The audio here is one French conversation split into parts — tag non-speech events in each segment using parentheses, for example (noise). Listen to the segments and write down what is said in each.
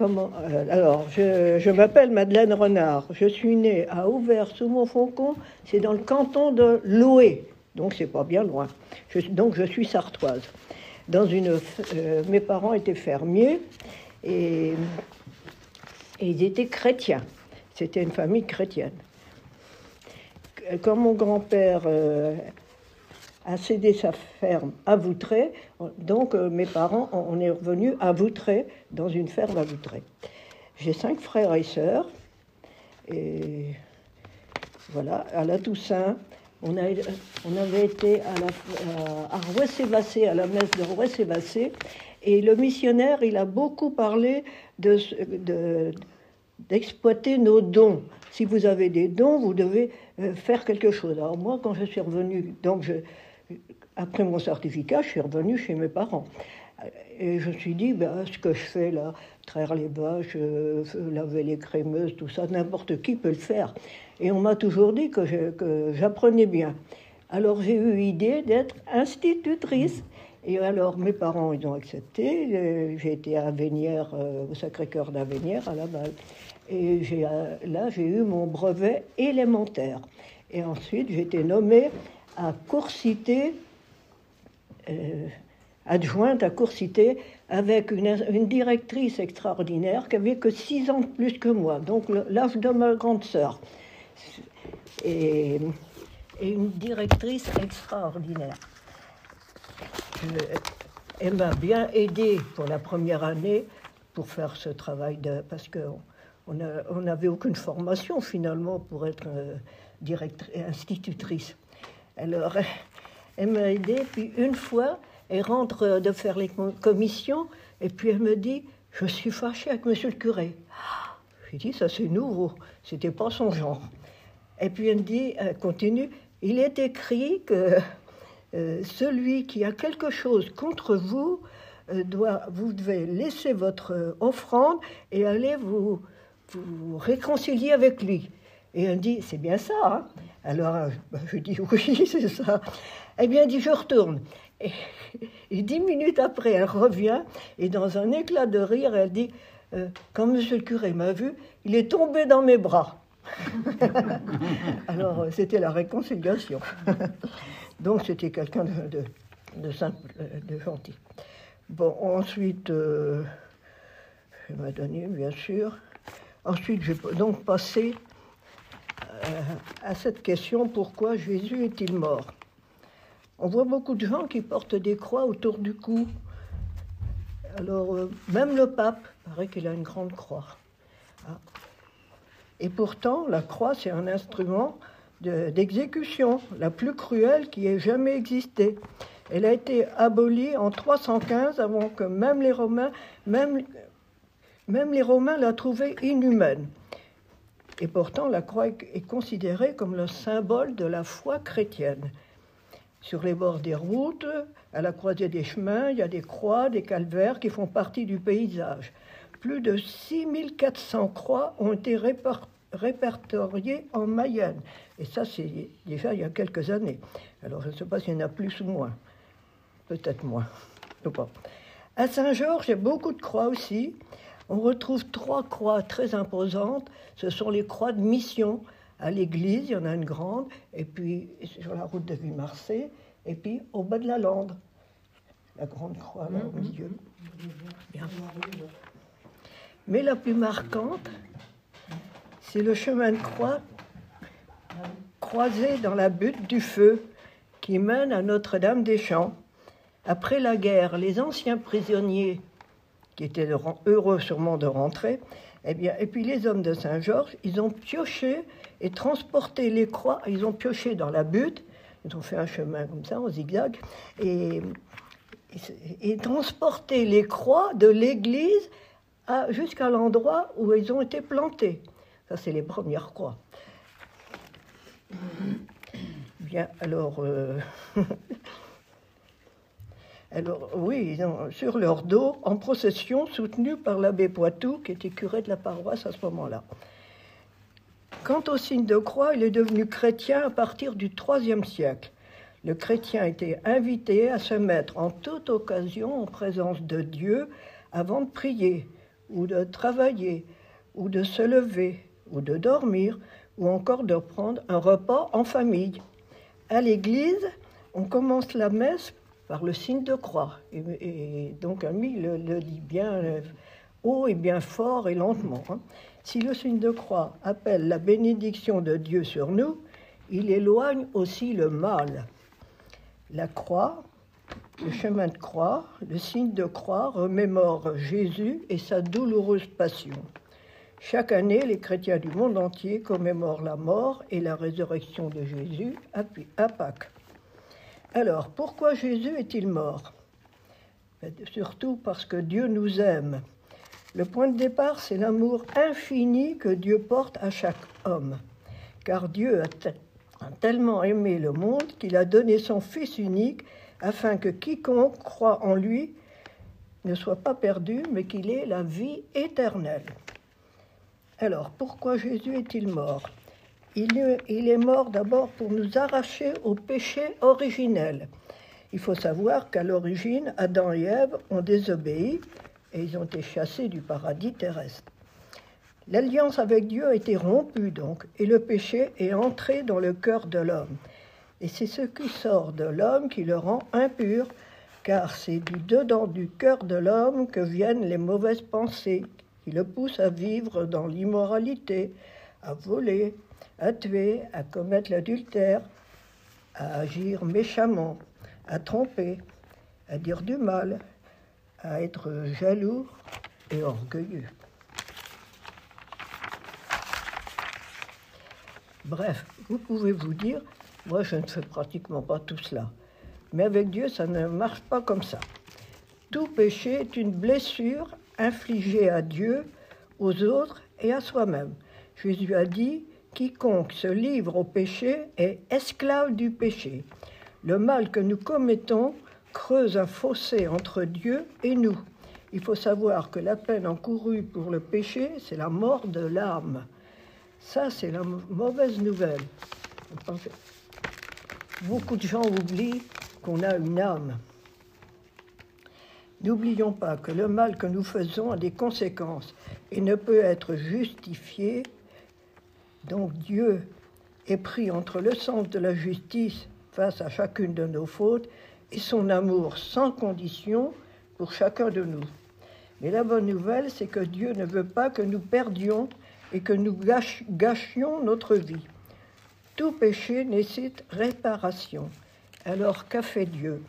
Euh, Alors, je, m'appelle Madeleine Renard. Je suis née à Auvers-sous-Montfaucon. C'est dans le canton de Loué. Donc, c'est pas bien loin. Je, donc, je suis sartoise. Dans une, euh, mes parents étaient fermiers et, et ils étaient chrétiens. C'était une famille chrétienne. Quand mon grand-père euh, a cédé sa ferme à Voutray. Donc euh, mes parents, on est revenus à Voutray, dans une ferme à Voutray. J'ai cinq frères et sœurs. Et voilà, à la Toussaint, on, a, on avait été à, la, à à la messe de Rouessé-Vassé. Et le missionnaire, il a beaucoup parlé de d'exploiter nos dons. Si vous avez des dons, vous devez euh, faire quelque chose. Alors moi, quand je suis revenue, donc je, après mon certificat, je suis revenue chez mes parents. Et je me suis dit, ben, ce que je fais là, traire les vaches, euh, laver les crémeuses, tout ça, n'importe qui peut le faire. Et on m'a toujours dit que j'apprenais bien. Alors j'ai eu l'idée d'être institutrice. Et alors mes parents, ils ont accepté. J'ai été à Vénière, euh, au Sacré-Cœur d'Avénière, à Laval. Et euh, là, j'ai eu mon brevet élémentaire. Et ensuite, j'ai été nommée à Coursité, euh, adjointe à Coursité, avec une, directrice extraordinaire qui avait que six ans de plus que moi, donc l'âge de ma grande sœur. Et, une directrice extraordinaire. elle m'a bien aidé pour la première année pour faire ce travail de, parce qu'on n'avait aucune formation finalement pour être euh, directrice, institutrice. Alors, elle m'a aidé, puis une fois, elle rentre de faire les commissions, et puis elle me dit Je suis fâchée avec monsieur le curé. J'ai dit Ça, c'est nouveau, c'était pas son genre. Et puis elle me dit Elle continue Il est écrit que euh, celui qui a quelque chose contre vous, euh, doit, vous devez laisser votre offrande et aller vous, vous réconcilier avec lui. Et elle dit, c'est bien ça. Hein Alors, euh, bah, je dis, oui, (laughs) c'est ça. Eh bien, elle dit, je retourne. (laughs) Et, dix minutes après, elle revient, et dans un éclat de rire, elle dit, euh, quand monsieur le curé m'a vu, il est tombé dans mes bras. (laughs) Alors, euh, c'était la réconciliation. Donc, c'était quelqu'un de, de, simple, de gentil. Bon, ensuite, je m'a donné, bien sûr. Ensuite, j'ai donc passé à cette question pourquoi Jésus est-il mort? On voit beaucoup de gens qui portent des croix autour du cou. Alors, euh, même le pape, paraît qu'il a une grande croix. Ah. Et pourtant, la croix, c'est un instrument d'exécution, la plus cruelle qui ait jamais existé. Elle a été abolie en 315 avant que même les Romains, même, même les Romains la trouvaient inhumaine. Et pourtant, la croix est considérée comme le symbole de la foi chrétienne. Sur les bords des routes, à la croisée des chemins, il y a des croix, des calvaires qui font partie du paysage. Plus de 6400 croix ont été répertoriées en Mayenne. Et ça, c'est déjà il y a quelques années. Alors, je ne sais pas s'il y en a plus ou moins. Peut-être moins. À Saint-Georges, il y a beaucoup de croix aussi. On retrouve trois croix très imposantes. Ce sont les croix de mission. À l'église, il y en a une grande, et puis sur la route de Ville-Marseille, et puis au bas de la lande, la grande croix là, au mhm. milieu. Mais la plus marquante, c'est le chemin de croix croisé dans la butte du feu qui mène à Notre-Dame-des-Champs. Après la guerre, les anciens prisonniers qui étaient heureux sûrement de rentrer. Eh bien, et puis les hommes de Saint-Georges, ils ont pioché et transporté les croix, ils ont pioché dans la butte, ils ont fait un chemin comme ça, en zigzag, et, et, transporté les croix de l'église jusqu'à l'endroit où ils ont été plantés. Ça, c'est les premières croix. Bien, alors, euh, (laughs) Alors oui, sur leur dos, en procession, soutenue par l'abbé Poitou, qui était curé de la paroisse à ce moment-là. Quant au signe de croix, il est devenu chrétien à partir du IIIe siècle. Le chrétien était invité à se mettre en toute occasion en présence de Dieu avant de prier, ou de travailler, ou de se lever, ou de dormir, ou encore de prendre un repas en famille. À l'église, on commence la messe par le signe de croix. Et, donc, ami le, le, dit bien haut et bien fort et lentement. Hein. Si le signe de croix appelle la bénédiction de Dieu sur nous, il éloigne aussi le mal. La croix, le chemin de croix, le signe de croix remémore Jésus et sa douloureuse passion. Chaque année, les chrétiens du monde entier commémorent la mort et la résurrection de Jésus à Pâques. Alors, pourquoi Jésus est-il mort? Ben, Surtout parce que Dieu nous aime. Le point de départ, c'est l'amour infini que Dieu porte à chaque homme. Car Dieu a, a tellement aimé le monde qu'il a donné son Fils unique afin que quiconque croit en lui ne soit pas perdu, mais qu'il ait la vie éternelle. Alors, pourquoi Jésus est-il mort? Il, est mort d'abord pour nous arracher au péché originel. Il faut savoir qu'à l'origine, Adam et Ève ont désobéi et ils ont été chassés du paradis terrestre. L'alliance avec Dieu a été rompue donc, et le péché est entré dans le cœur de l'homme. Et c'est ce qui sort de l'homme qui le rend impur, car c'est du dedans du cœur de l'homme que viennent les mauvaises pensées, qui le pousse à vivre dans l'immoralité, à voler, à tuer, à commettre l'adultère, à agir méchamment, à tromper, à dire du mal, à être jaloux et orgueilleux. Bref, vous pouvez vous dire, moi je ne fais pratiquement pas tout cela. Mais avec Dieu, ça ne marche pas comme ça. Tout péché est une blessure infligé à Dieu, aux autres et à soi-même. Jésus a dit, quiconque se livre au péché est esclave du péché. Le mal que nous commettons creuse un fossé entre Dieu et nous. Il faut savoir que la peine encourue pour le péché, c'est la mort de l'âme. Ça, c'est la mauvaise nouvelle. Beaucoup de gens oublient qu'on a une âme. N'oublions pas que le mal que nous faisons a des conséquences et ne peut être justifié. Donc Dieu est pris entre le sens de la justice face à chacune de nos fautes et son amour sans condition pour chacun de nous. Mais la bonne nouvelle, c'est que Dieu ne veut pas que nous perdions et que nous gâchions notre vie. Tout péché nécessite réparation. Alors qu'a fait Dieu?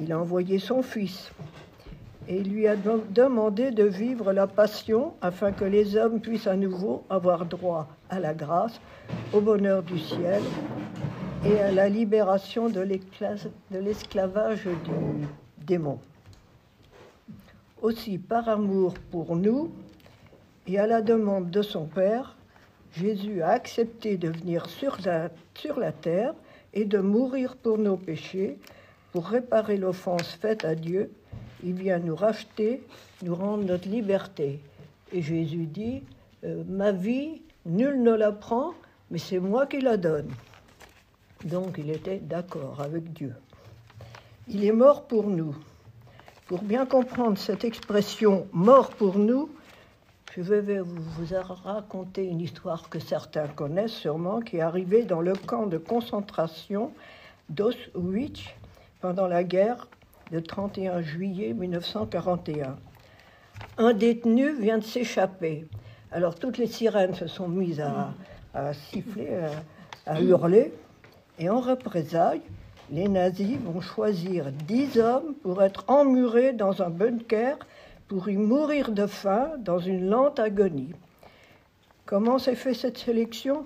Il a envoyé son fils et lui a demandé de vivre la passion afin que les hommes puissent à nouveau avoir droit à la grâce, au bonheur du ciel et à la libération de l'esclavage du démon. Aussi, par amour pour nous et à la demande de son Père, Jésus a accepté de venir sur la, sur la terre et de mourir pour nos péchés pour réparer l'offense faite à Dieu, il vient nous racheter, nous rendre notre liberté. Et Jésus dit, euh, ma vie, nul ne la prend, mais c'est moi qui la donne. Donc il était d'accord avec Dieu. Il est mort pour nous. Pour bien comprendre cette expression mort pour nous, je vais vous raconter une histoire que certains connaissent sûrement, qui est arrivée dans le camp de concentration d'Auschwitz pendant la guerre de 31 juillet 1941. Un détenu vient de s'échapper. Alors toutes les sirènes se sont mises à, siffler, à, hurler. Et en représailles, les nazis vont choisir dix hommes pour être emmurés dans un bunker pour y mourir de faim dans une lente agonie. Comment s'est fait cette sélection?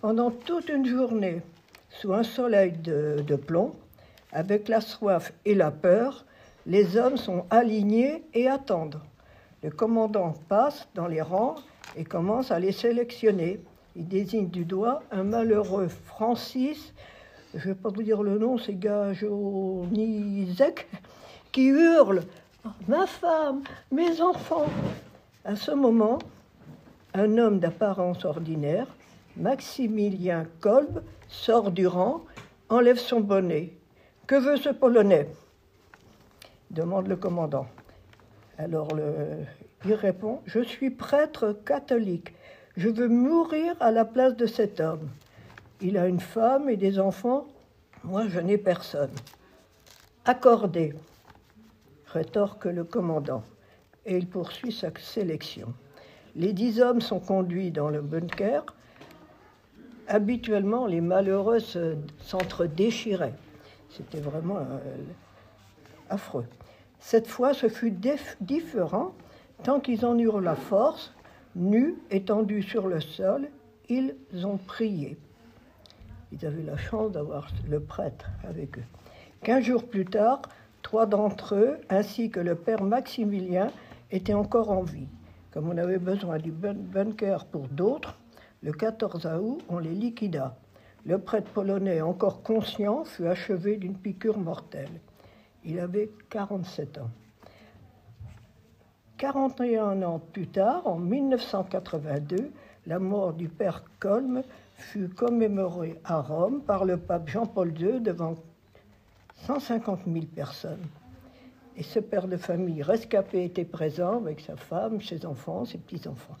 Pendant toute une journée, sous un soleil de plomb, avec la soif et la peur, les hommes sont alignés et attendent. Le commandant passe dans les rangs et commence à les sélectionner. Il désigne du doigt un malheureux Francis, je ne vais pas vous dire le nom, c'est Gajonizek, qui hurle Ma femme, mes enfants À ce moment, un homme d'apparence ordinaire, Maximilien Kolb, sort du rang, enlève son bonnet que veut ce Polonais? Demande le commandant. Alors Il répond, je suis prêtre catholique. Je veux mourir à la place de cet homme. Il a une femme et des enfants. Moi, je n'ai personne. Accordé, rétorque le commandant, et il poursuit sa sélection. Les dix hommes sont conduits dans le bunker. Habituellement, les malheureux s'entre-déchiraient. C'était vraiment euh, affreux. Cette fois, ce fut différent. Tant qu'ils en eurent la force, nus, étendus sur le sol, ils ont prié. Ils avaient la chance d'avoir le prêtre avec eux. Quinze jours plus tard, trois d'entre eux, ainsi que le père Maximilien, étaient encore en vie. Comme on avait besoin du bunker pour d'autres, le 14 août, on les liquida. Le prêtre polonais, encore conscient, fut achevé d'une piqûre mortelle. Il avait 47 ans. 41 ans plus tard, en 1982, la mort du père Colm fut commémorée à Rome par le pape Jean-Paul II devant 150 000 personnes. Et ce père de famille rescapé était présent avec sa femme, ses enfants, ses petits-enfants.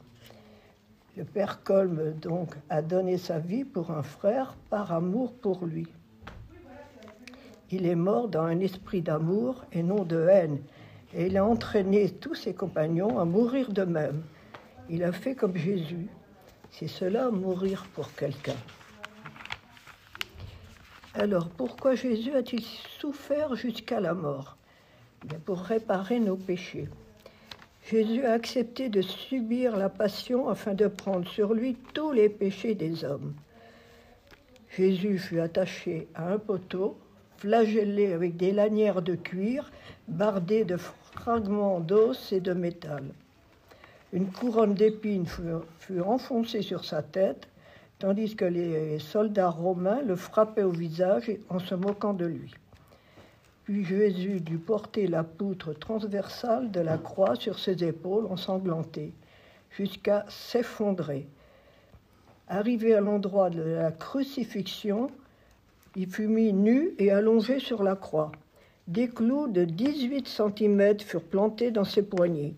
Le père Colm, donc, a donné sa vie pour un frère par amour pour lui. Il est mort dans un esprit d'amour et non de haine, et il a entraîné tous ses compagnons à mourir d'eux-mêmes. Il a fait comme Jésus. C'est cela, mourir pour quelqu'un. Alors, pourquoi Jésus a-t-il souffert jusqu'à la mort? Pour réparer nos péchés. Jésus a accepté de subir la passion afin de prendre sur lui tous les péchés des hommes. Jésus fut attaché à un poteau, flagellé avec des lanières de cuir, bardées de fragments d'os et de métal. Une couronne d'épines fut, enfoncée sur sa tête, tandis que les soldats romains le frappaient au visage en se moquant de lui. Jésus dut porter la poutre transversale de la croix sur ses épaules ensanglantées, jusqu'à s'effondrer. Arrivé à l'endroit de la crucifixion, il fut mis nu et allongé sur la croix. Des clous de 18 cm furent plantés dans ses poignets.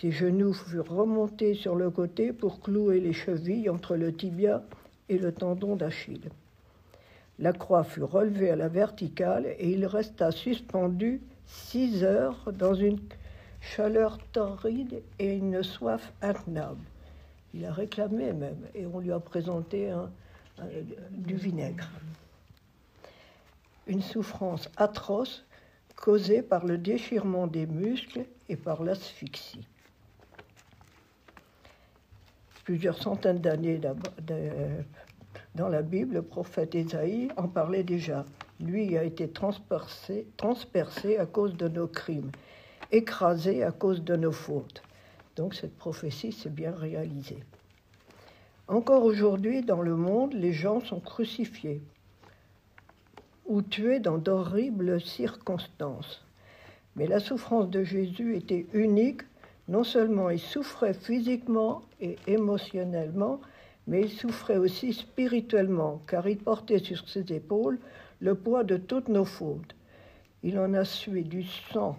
Ses genoux furent remontés sur le côté pour clouer les chevilles entre le tibia et le tendon d'Achille. La croix fut relevée à la verticale et il resta suspendu six heures dans une chaleur torride et une soif intenable. Il a réclamé même et on lui a présenté du vinaigre une souffrance atroce causée par le déchirement des muscles et par l'asphyxie. Plusieurs centaines d'années dans la Bible, le prophète Ésaïe en parlait déjà. Lui a été transpercé, transpercé à cause de nos crimes, écrasé à cause de nos fautes. Donc cette prophétie s'est bien réalisée. Encore aujourd'hui, dans le monde, les gens sont crucifiés ou tués dans d'horribles circonstances. Mais la souffrance de Jésus était unique. Non seulement il souffrait physiquement et émotionnellement, mais il souffrait aussi spirituellement, car il portait sur ses épaules le poids de toutes nos fautes. Il en a sué du sang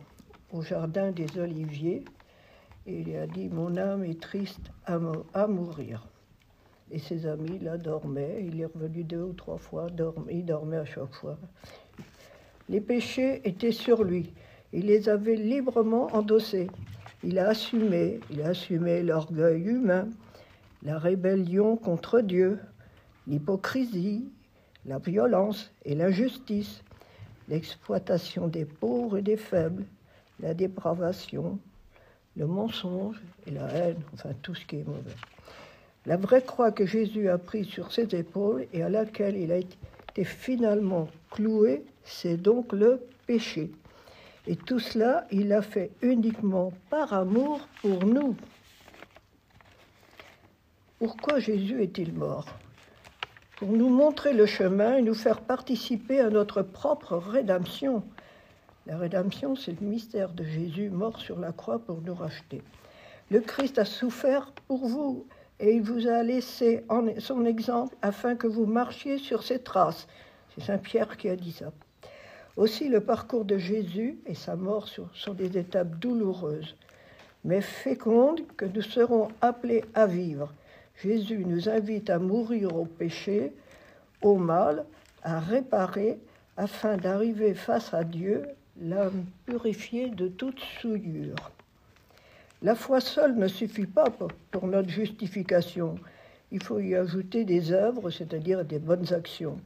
au jardin des Oliviers, et il a dit, mon âme est triste à mourir. Et ses amis, là, dormaient. Il est revenu deux ou trois fois. il dormait à chaque fois. Les péchés étaient sur lui. Il les avait librement endossés. Il a assumé, il a assumé l'orgueil humain, la rébellion contre Dieu, l'hypocrisie, la violence et l'injustice, l'exploitation des pauvres et des faibles, la dépravation, le mensonge et la haine, enfin tout ce qui est mauvais. La vraie croix que Jésus a prise sur ses épaules et à laquelle il a été finalement cloué, c'est donc le péché. Et tout cela, il l'a fait uniquement par amour pour nous. Pourquoi Jésus est-il mort? Pour nous montrer le chemin et nous faire participer à notre propre rédemption. La rédemption, c'est le mystère de Jésus mort sur la croix pour nous racheter. Le Christ a souffert pour vous et il vous a laissé son exemple afin que vous marchiez sur ses traces. C'est Saint Pierre qui a dit ça. Aussi le parcours de Jésus et sa mort sont des étapes douloureuses. mais féconde que nous serons appelés à vivre. Jésus nous invite à mourir au péché, au mal, à réparer, afin d'arriver face à Dieu, l'âme purifiée de toute souillure. La foi seule ne suffit pas pour notre justification. Il faut y ajouter des œuvres, c'est-à-dire des bonnes actions.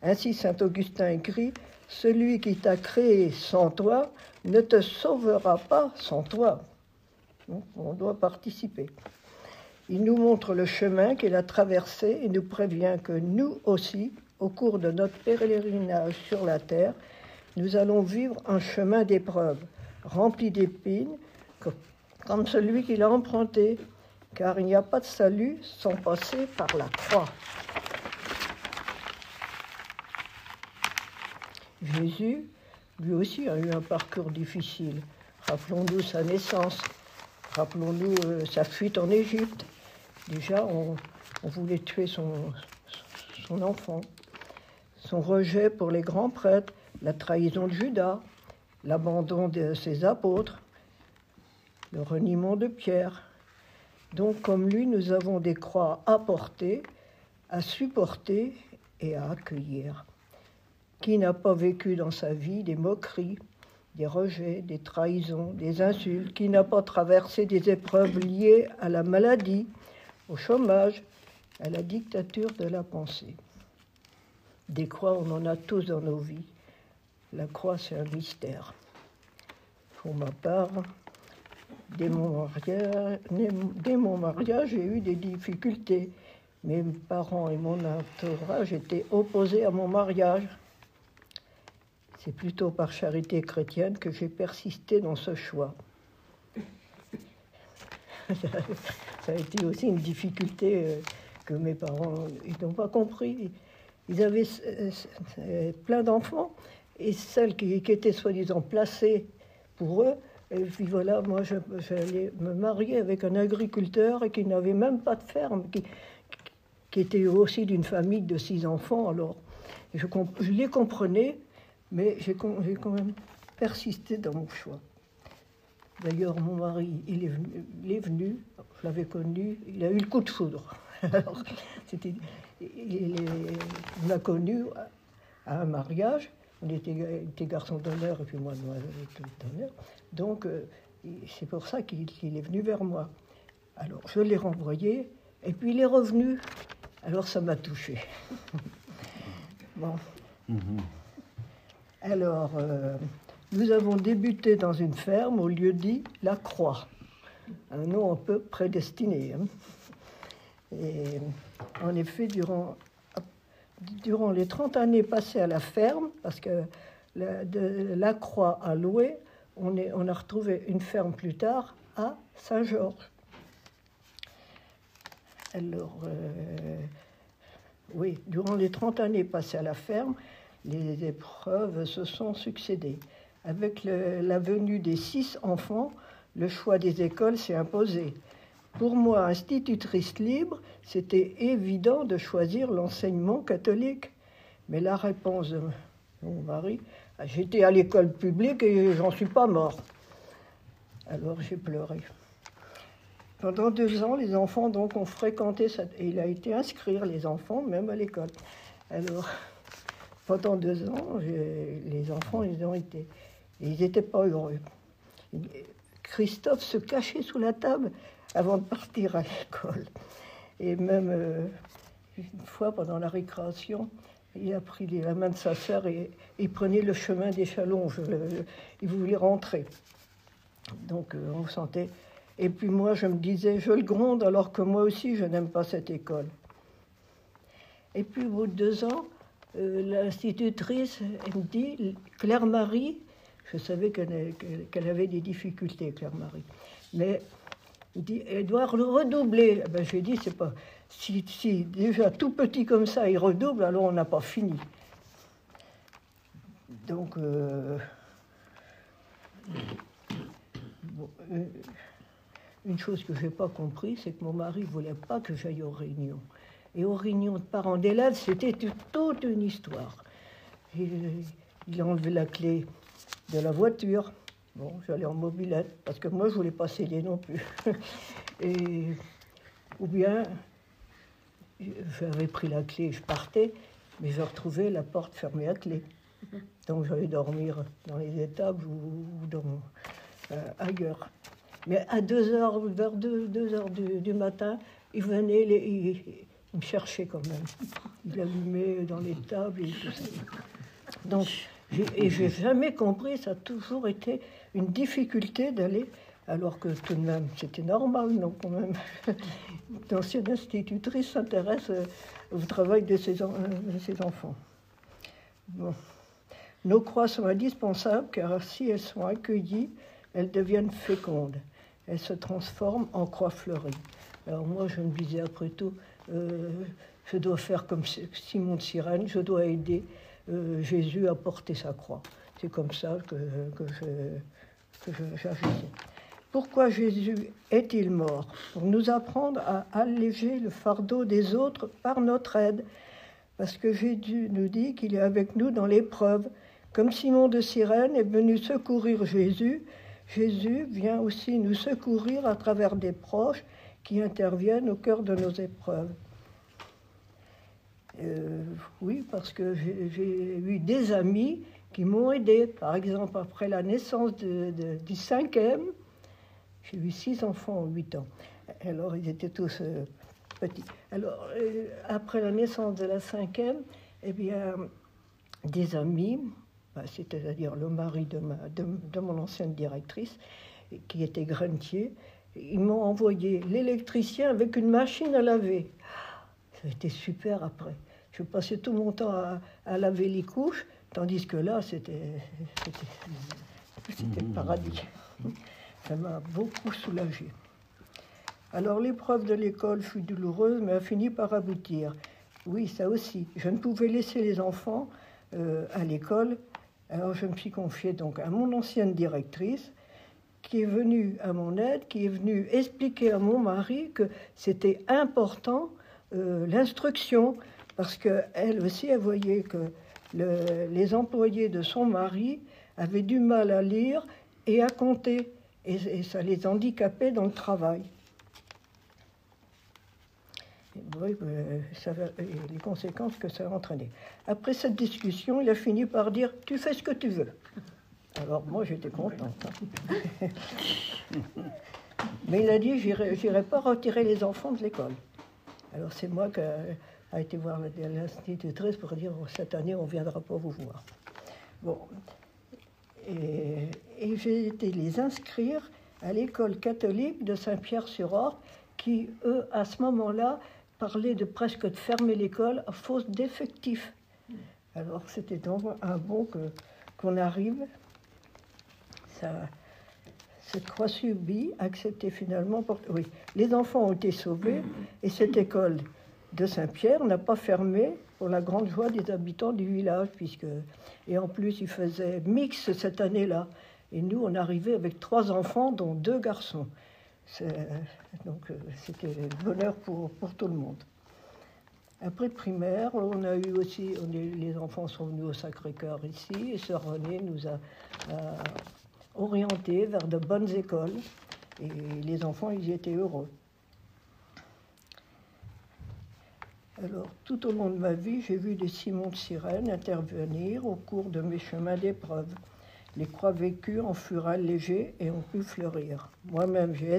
Ainsi, saint Augustin écrit Celui qui t'a créé sans toi ne te sauvera pas sans toi. on doit participer. Il nous montre le chemin qu'il a traversé et nous prévient que nous aussi, au cours de notre pèlerinage sur la terre, nous allons vivre un chemin d'épreuves, rempli d'épines, comme celui qu'il a emprunté, car il n'y a pas de salut sans passer par la croix. Jésus, lui aussi, a eu un parcours difficile. Rappelons-nous sa naissance, rappelons-nous euh, sa fuite en Égypte. Déjà, on, voulait tuer son, enfant. Son rejet pour les grands prêtres, la trahison de Judas, l'abandon de ses apôtres, le reniement de Pierre. Donc, comme lui, nous avons des croix à porter, à supporter et à accueillir. Qui n'a pas vécu dans sa vie des moqueries, des rejets, des trahisons, des insultes Qui n'a pas traversé des épreuves liées à la maladie, au chômage, à la dictature de la pensée Des croix, on en a tous dans nos vies. La croix, c'est un mystère. Pour ma part, dès mon mariage, j'ai eu des difficultés. Mes parents et mon entourage étaient opposés à mon mariage. C'est plutôt par charité chrétienne que j'ai persisté dans ce choix. Ça a été aussi une difficulté euh, que mes parents n'ont pas compris. Ils avaient euh, euh, plein d'enfants et celles qui, étaient soi-disant placées pour eux, et puis voilà, moi j'allais me marier avec un agriculteur qui n'avait même pas de ferme, qui, était aussi d'une famille de six enfants. Alors je les comprenais, mais j'ai quand même persisté dans mon choix. D'ailleurs, mon mari, il est venu, il est venu je l'avais connu, il a eu le coup de foudre. (laughs) Alors, c'était, il, on l'a connu à un mariage, on était, était garçon d'honneur et puis moi, d'honneur. Donc, euh, c'est pour ça qu'il, est venu vers moi. Alors, je l'ai renvoyé, et puis il est revenu. Alors, ça m'a touché. (laughs) bon. Mm-hmm. Alors, euh, nous avons débuté dans une ferme au lieu dit La Croix, un nom un peu prédestiné. Hein. Et en effet, durant, durant les 30 années passées à la ferme, parce que de La Croix à Loué, on a retrouvé une ferme plus tard à Saint-Georges. Alors, euh, oui, durant les 30 années passées à la ferme, les épreuves se sont succédées. Avec la venue des six enfants, le choix des écoles s'est imposé. Pour moi, institutrice libre, c'était évident de choisir l'enseignement catholique. Mais la réponse de mon mari, j'étais à l'école publique et j'en suis pas mort. Alors j'ai pleuré. Pendant deux ans, les enfants donc ont fréquenté il a été inscrire les enfants même à l'école. Alors, pendant deux ans, les enfants, ils ont été. Ils n'étaient pas heureux. Christophe se cachait sous la table avant de partir à l'école. Et même euh, une fois, pendant la récréation, il a pris la main de sa sœur et il prenait le chemin des chalonges. il voulait rentrer. Donc euh, on sentait. Et puis moi, je me disais, je le gronde alors que moi aussi, je n'aime pas cette école. Et puis au bout de deux ans, euh, l'institutrice, me dit, Claire-Marie, je savais qu'elle avait des difficultés, Claire-Marie, mais elle dit, elle doit redoubler. Ben, je dit, c'est pas. Si, déjà tout petit comme ça, il redouble, alors on n'a pas fini. Donc, euh, euh, une chose que je n'ai pas compris, c'est que mon mari ne voulait pas que j'aille aux réunions. Et aux réunions de parents d'élèves, c'était toute une histoire. il a enlevé la clé de la voiture. Bon, j'allais en mobilette, parce que moi, je voulais pas céder non plus. (laughs) Et, ou bien, j'avais pris la clé, je partais, mais je retrouvais la porte fermée à clé. Donc j'allais dormir dans les étables ou, dans, euh, ailleurs. Mais à 2 heures, vers 2, heures du, matin, il venait, il, me cherchait quand même. Il allumait dans les tables et tout ça. Donc, et j'ai jamais compris, ça a toujours été une difficulté d'aller, alors que tout de même, c'était normal, non, quand même. (laughs) D'ancienne institutrice s'intéresse euh, au travail de ses, de ses enfants. Bon. Nos croix sont indispensables car si elles sont accueillies, elles deviennent fécondes. Elles se transforment en croix fleuries. Alors moi, je me disais après tout, euh, je dois faire comme Simon de Sirène, je dois aider euh, Jésus à porter sa croix. C'est comme ça que, que j'agissais. Pourquoi Jésus est-il mort? Pour nous apprendre à alléger le fardeau des autres par notre aide. Parce que Jésus nous dit qu'il est avec nous dans l'épreuve. Comme Simon de Cyrène est venu secourir Jésus, Jésus vient aussi nous secourir à travers des proches qui interviennent au cœur de nos épreuves. Euh, oui, parce que j'ai eu des amis qui m'ont aidé. Par exemple, après la naissance du cinquième, j'ai eu six enfants en huit ans. Alors, ils étaient tous euh, petits. Alors, euh, après la naissance de la cinquième, eh bien, des amis, bah, c'est-à-dire le mari de, ma, de, mon ancienne directrice, qui était grenier, ils m'ont envoyé l'électricien avec une machine à laver. Ça a été super après. Je passais tout mon temps à, laver les couches, tandis que là, c'était le paradis. Ça m'a beaucoup soulagée. Alors l'épreuve de l'école fut douloureuse, mais a fini par aboutir. Oui, ça aussi. Je ne pouvais laisser les enfants euh, à l'école alors je me suis confiée donc à mon ancienne directrice qui est venue à mon aide, qui est venue expliquer à mon mari que c'était important euh, l'instruction, parce qu'elle aussi, elle voyait que les employés de son mari avaient du mal à lire et à compter, et ça les handicapait dans le travail ça les conséquences que ça a entraîné. Après cette discussion, il a fini par dire Tu fais ce que tu veux. Alors moi, j'étais contente. Hein. (laughs) Mais il a dit J'irai pas retirer les enfants de l'école. Alors c'est moi qui a été voir l'institutrice pour dire Cette année, on ne viendra pas vous voir. Bon. Et, j'ai été les inscrire à l'école catholique de Saint-Pierre-sur-Orbe, qui, eux, à ce moment-là, parlait de presque de fermer l'école à faute d'effectifs. Alors c'était donc un bon que, qu'on arrive. Ça, cette croix subie, acceptée finalement. Oui, les enfants ont été sauvés et cette école de Saint-Pierre n'a pas fermé pour la grande joie des habitants du village, puisque et en plus ils faisaient mix cette année-là. Et nous, on arrivait avec trois enfants, dont deux garçons. Donc euh, c'était le bonheur pour, tout le monde. Après primaire, on a eu aussi, les enfants sont venus au Sacré-Cœur ici, et Sœur Renée nous a, orientés vers de bonnes écoles, et les enfants, ils étaient heureux. Alors, tout au long de ma vie, j'ai vu des Simons de Sirène intervenir au cours de mes chemins d'épreuve. Les croix vécues en furent allégées et ont pu fleurir. Moi-même, j'ai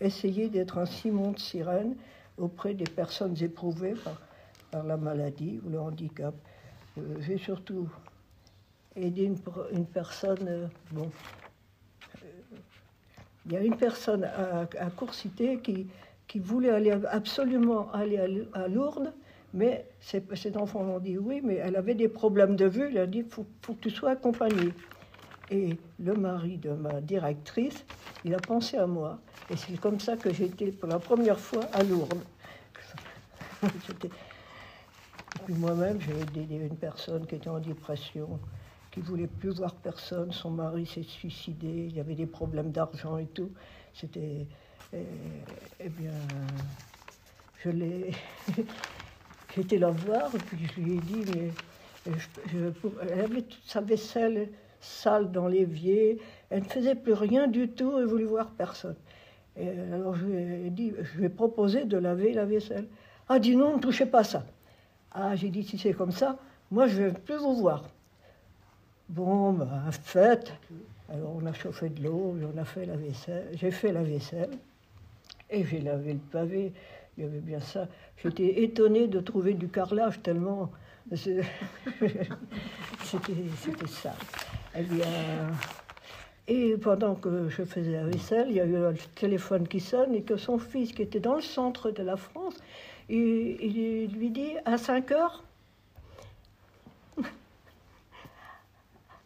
essayé, d'être un Simon de sirène auprès des personnes éprouvées par, la maladie ou le handicap. Euh, j'ai surtout aidé une, personne. Euh, bon, euh, il y a une personne à, à Courcité qui, qui voulait aller absolument aller à, Lourdes, mais ses, enfants m'ont dit oui, mais elle avait des problèmes de vue. Elle a dit il faut, faut, que tu sois accompagnée. Et le mari de ma directrice, il a pensé à moi. Et c'est comme ça que j'étais pour la première fois à Lourdes. (laughs) et puis moi-même, j'ai aidé une personne qui était en dépression, qui voulait plus voir personne. Son mari s'est suicidé, il y avait des problèmes d'argent et tout. C'était. Eh, eh bien, je l'ai. (laughs) J'étais la voir, et puis je lui ai dit, mais je, elle avait toute sa vaisselle sale dans l'évier. Elle ne faisait plus rien du tout et voulait voir personne. Alors je lui ai dit, je lui ai proposé de laver la vaisselle. Ah, dit non, ne touchez pas ça. Ah, j'ai dit, si c'est comme ça, moi je ne vais plus vous voir. Bon, ben, faites. Alors on a chauffé de l'eau, on a fait la vaisselle. J'ai fait la vaisselle et j'ai lavé le pavé. Il y avait bien ça. J'étais étonnée de trouver du carrelage tellement. (laughs) C'était ça. Eh bien, et pendant que je faisais la vaisselle, il y a eu un téléphone qui sonne et que son fils, qui était dans le centre de la France, il, lui dit à 5 heures,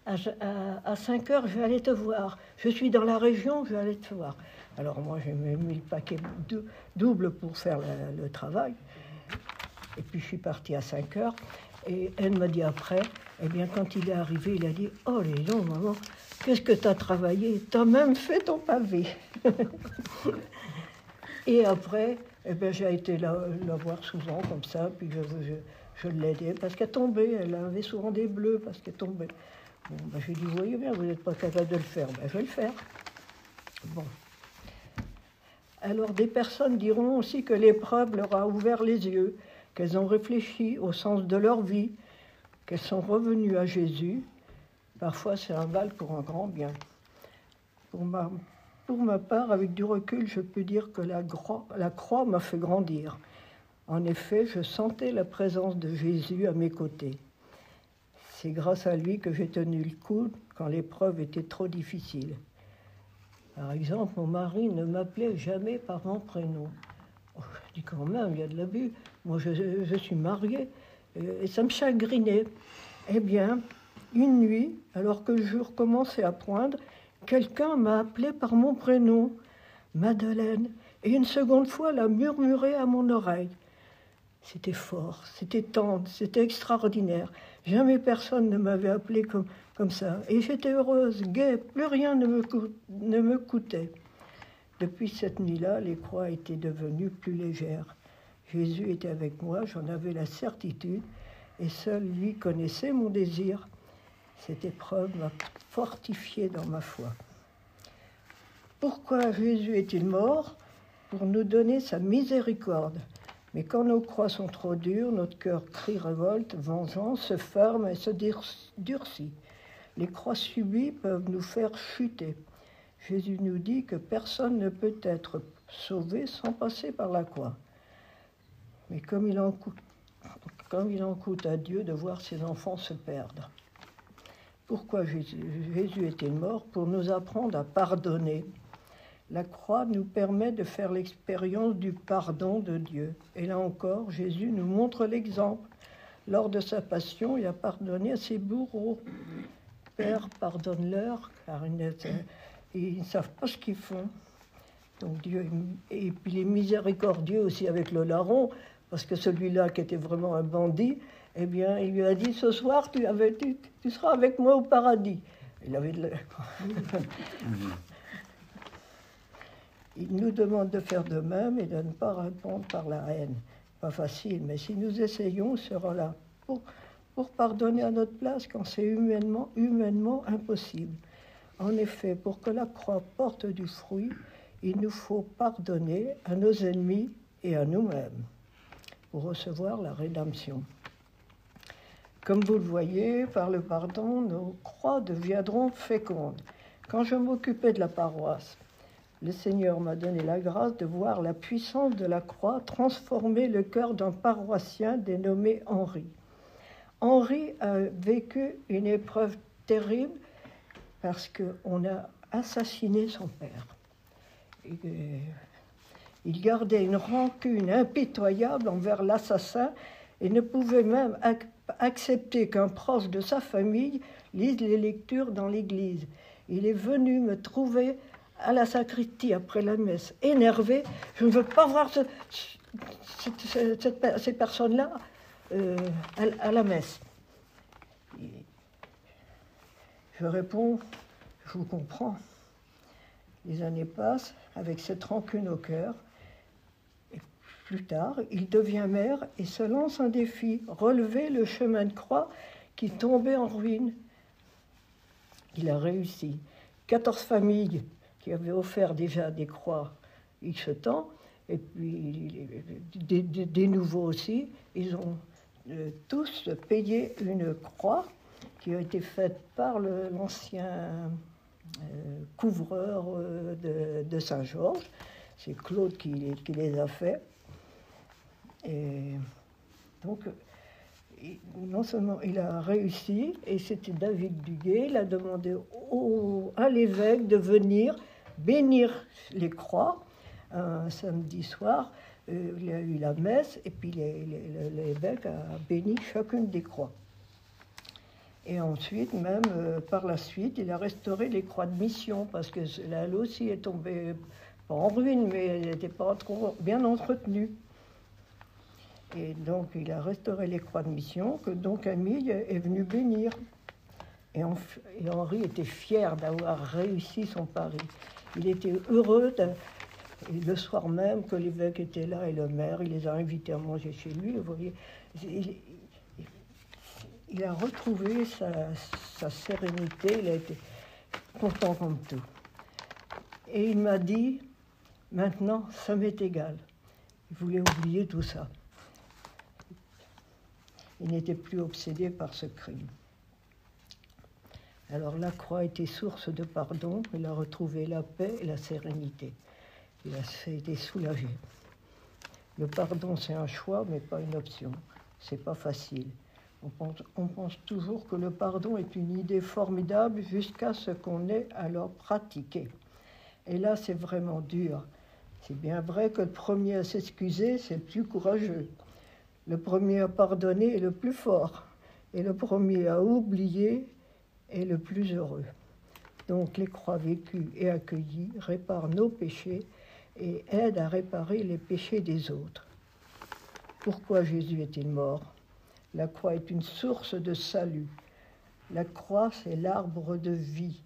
à, 5 heures, je vais aller te voir. Je suis dans la région, je vais aller te voir. Alors moi, j'ai mis le paquet double pour faire le, travail. Et puis je suis partie à 5 heures. Et elle m'a dit après, eh bien quand il est arrivé, il a dit, oh les gens, maman, qu'est-ce que tu as travaillé? Tu as même fait ton pavé. (laughs) et après, eh bien, j'ai été la, voir souvent comme ça, puis je, je, l'aidais parce qu'elle tombait, elle avait souvent des bleus parce qu'elle tombait. Bon, ben, je lui ai dit, vous voyez bien, vous n'êtes pas capable de le faire. Ben, je vais le faire. Bon. Alors des personnes diront aussi que l'épreuve leur a ouvert les yeux, qu'elles ont réfléchi au sens de leur vie, qu'elles sont revenues à Jésus. Parfois c'est un mal pour un grand bien. Pour ma, part, avec du recul, je peux dire que la, la croix m'a fait grandir. En effet, je sentais la présence de Jésus à mes côtés. C'est grâce à lui que j'ai tenu le coup quand l'épreuve était trop difficile. Par exemple, mon mari ne m'appelait jamais par mon prénom. Oh, je dis quand même, il y a de l'abus. Moi, je, suis mariée euh, et ça me chagrinait. Eh bien, une nuit, alors que le jour commençait à poindre, quelqu'un m'a appelé par mon prénom, Madeleine, et une seconde fois l'a murmuré à mon oreille. C'était fort, c'était tendre, c'était extraordinaire. Jamais personne ne m'avait appelé comme, comme ça. Et j'étais heureuse, gaie, plus rien ne me, ne me coûtait. Depuis cette nuit-là, les croix étaient devenues plus légères. Jésus était avec moi, j'en avais la certitude, et seul lui connaissait mon désir. Cette épreuve m'a fortifié dans ma foi. Pourquoi Jésus est-il mort? Pour nous donner sa miséricorde. Mais quand nos croix sont trop dures, notre cœur crie révolte, vengeance, se ferme et se durcit. Les croix subies peuvent nous faire chuter. Jésus nous dit que personne ne peut être sauvé sans passer par la croix. Mais comme il en coûte, à Dieu de voir ses enfants se perdre. Pourquoi Jésus, est mort? Pour nous apprendre à pardonner. La croix nous permet de faire l'expérience du pardon de Dieu. Et là encore, Jésus nous montre l'exemple. Lors de sa passion, il a pardonné à ses bourreaux. Père, pardonne-leur, car ils ne savent pas ce qu'ils font. Donc Dieu, et puis il est miséricordieux aussi avec le larron, parce que celui-là qui était vraiment un bandit, eh bien, il lui a dit ce soir, tu, tu, seras avec moi au paradis. Il avait de (laughs) Il nous demande de faire de même et de ne pas répondre par la haine. Pas facile, mais si nous essayons, nous serons là pour pour pardonner à notre place quand c'est humainement, humainement impossible. En effet, pour que la croix porte du fruit, il nous faut pardonner à nos ennemis et à nous-mêmes pour recevoir la rédemption. Comme vous le voyez, par le pardon, nos croix deviendront fécondes. Quand je m'occupais de la paroisse, le Seigneur m'a donné la grâce de voir la puissance de la croix transformer le cœur d'un paroissien dénommé Henri. Henri a vécu une épreuve terrible parce qu'on a assassiné son père. Euh, il gardait une rancune impitoyable envers l'assassin et ne pouvait même accepter qu'un proche de sa famille lise les lectures dans l'église. Il est venu me trouver à la sacristie après la messe, énervé. Je ne veux pas voir ces personnes-là euh, à, la messe. je réponds, je vous comprends. Les années passent avec cette rancune au cœur. Plus tard, il devient maire et se lance un défi, relever le chemin de croix qui tombait en ruine. il a réussi. 14 familles qui avaient offert déjà des croix X temps, et puis des, nouveaux aussi, ils ont euh, tous payé une croix qui a été faite par l'ancien euh, couvreur euh, de, Saint-Georges. C'est Claude qui, qui, les a fait. Et donc, non seulement il a réussi, et c'était David Duguay, il a demandé au, à l'évêque de venir bénir les croix un samedi soir euh, il y a eu la messe et puis l'évêque a béni chacune des croix. Et ensuite, même euh, par la suite, il a restauré les croix de mission parce que là aussi est tombée pas en ruine, mais elle n'était pas trop bien entretenue. Et donc, il a restauré les croix de mission que donc Camille est venu bénir. Et Henri était fier d'avoir réussi son pari. Il était heureux le soir même que l'évêque était là et le maire, il les a invités à manger chez lui. Vous voyez, il, a retrouvé sa, sérénité, il a été content comme tout. Et il m'a dit, maintenant, ça m'est égal. Il voulait oublier tout ça. Il n'était plus obsédé par ce crime. Alors la croix était source de pardon, il a retrouvé la paix et la sérénité. Il a été soulagé. Le pardon, c'est un choix, mais pas une option. C'est pas facile. On pense, on pense, toujours que le pardon est une idée formidable jusqu'à ce qu'on ait alors pratiqué. Et là, c'est vraiment dur. C'est bien vrai que le premier à s'excuser, c'est le plus courageux. Le premier à pardonner est le plus fort. Et le premier à oublier est le plus heureux. Donc les croix vécues et accueillies réparent nos péchés et aide à réparer les péchés des autres. Pourquoi Jésus est-il mort? La croix est une source de salut. La croix, c'est l'arbre de vie.